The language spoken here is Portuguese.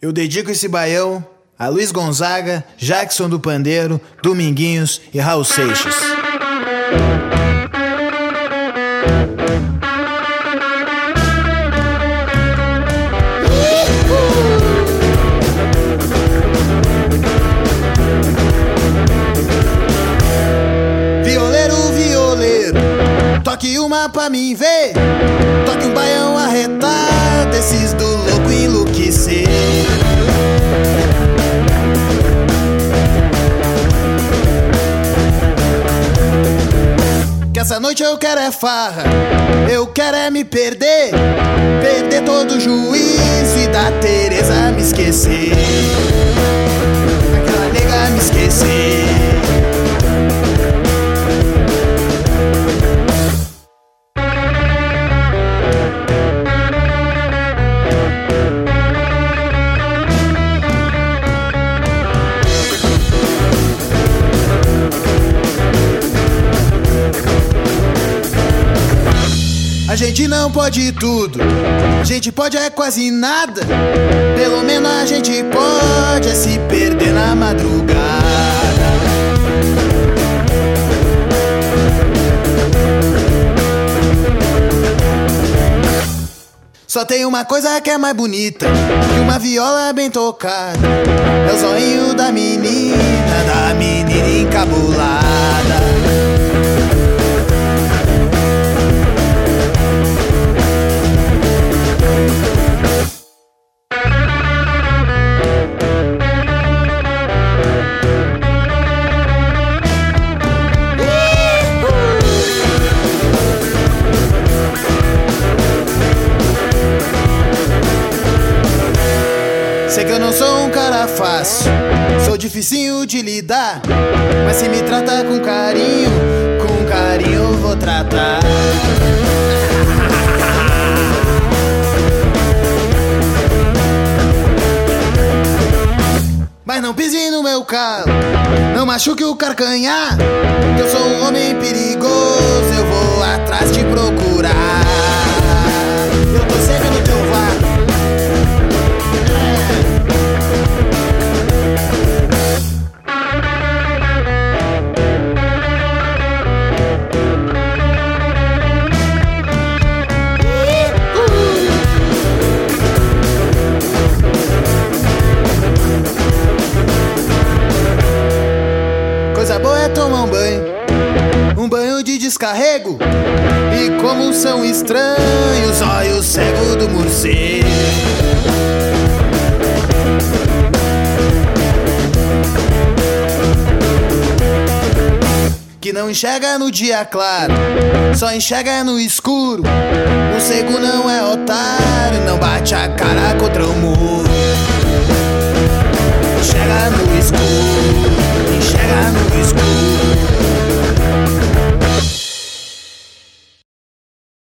Eu dedico esse baião a Luiz Gonzaga, Jackson do Pandeiro, Dominguinhos e Raul Seixas. Toque uma pra mim ver. Toque um baião arretado, esses do essa noite eu quero é farra, eu quero é me perder. Perder todo o juízo e da Tereza me esquecer. A gente não pode tudo, a gente pode é quase nada. Pelo menos a gente pode é se perder na madrugada. Só tem uma coisa que é mais bonita que uma viola bem tocada. É o zoinho da menina, da menina encabulada. Fácil, sou dificinho de lidar. Mas se me trata com carinho, com carinho eu vou tratar. Mas não pise no meu calo, não machuque o carcanhar. Que eu sou um homem descarrego. E como são estranhos olhos cegos do morcego. Que não enxerga no dia claro, só enxerga no escuro. O cego não é otário, não bate a cara contra o muro. Enxerga no escuro.